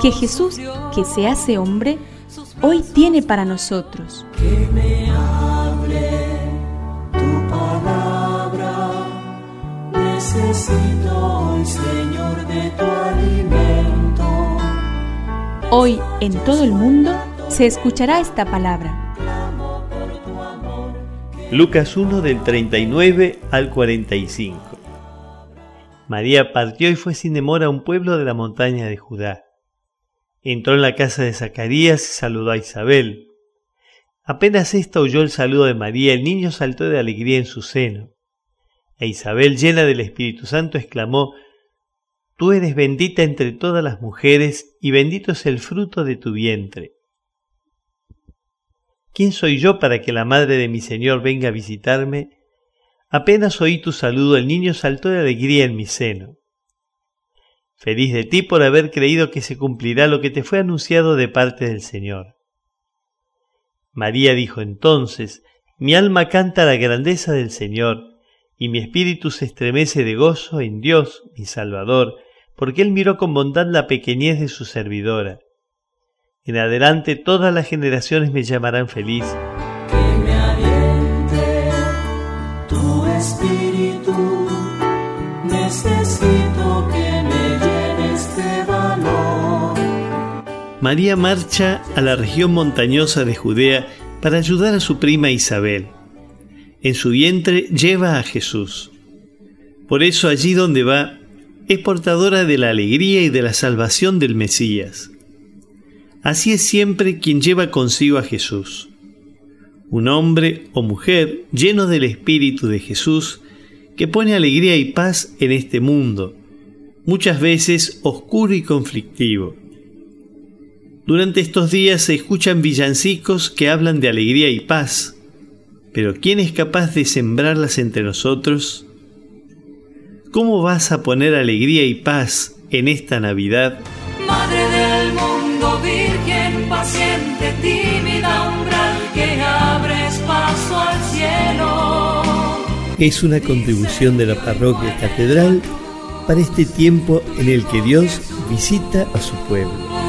que Jesús, que se hace hombre, hoy tiene para nosotros. Que me hable tu palabra, necesito hoy, Señor, de tu alimento. Hoy en todo el mundo se escuchará esta palabra. Lucas 1 del 39 al 45. María partió y fue sin demora a un pueblo de la montaña de Judá. Entró en la casa de Zacarías y saludó a Isabel. Apenas ésta oyó el saludo de María, el niño saltó de alegría en su seno. E Isabel, llena del Espíritu Santo, exclamó, Tú eres bendita entre todas las mujeres, y bendito es el fruto de tu vientre. ¿Quién soy yo para que la madre de mi Señor venga a visitarme? Apenas oí tu saludo, el niño saltó de alegría en mi seno. Feliz de ti por haber creído que se cumplirá lo que te fue anunciado de parte del Señor. María dijo entonces, mi alma canta la grandeza del Señor, y mi espíritu se estremece de gozo en Dios, mi Salvador, porque Él miró con bondad la pequeñez de su servidora. En adelante todas las generaciones me llamarán feliz. Que me aliente tu espíritu, necesito María marcha a la región montañosa de Judea para ayudar a su prima Isabel. En su vientre lleva a Jesús. Por eso allí donde va, es portadora de la alegría y de la salvación del Mesías. Así es siempre quien lleva consigo a Jesús. Un hombre o mujer lleno del Espíritu de Jesús que pone alegría y paz en este mundo, muchas veces oscuro y conflictivo. Durante estos días se escuchan villancicos que hablan de alegría y paz, pero ¿quién es capaz de sembrarlas entre nosotros? ¿Cómo vas a poner alegría y paz en esta Navidad? Madre del mundo, Virgen paciente, tímida umbral que abres paso al cielo. Es una contribución de la parroquia catedral para este tiempo en el que Dios visita a su pueblo.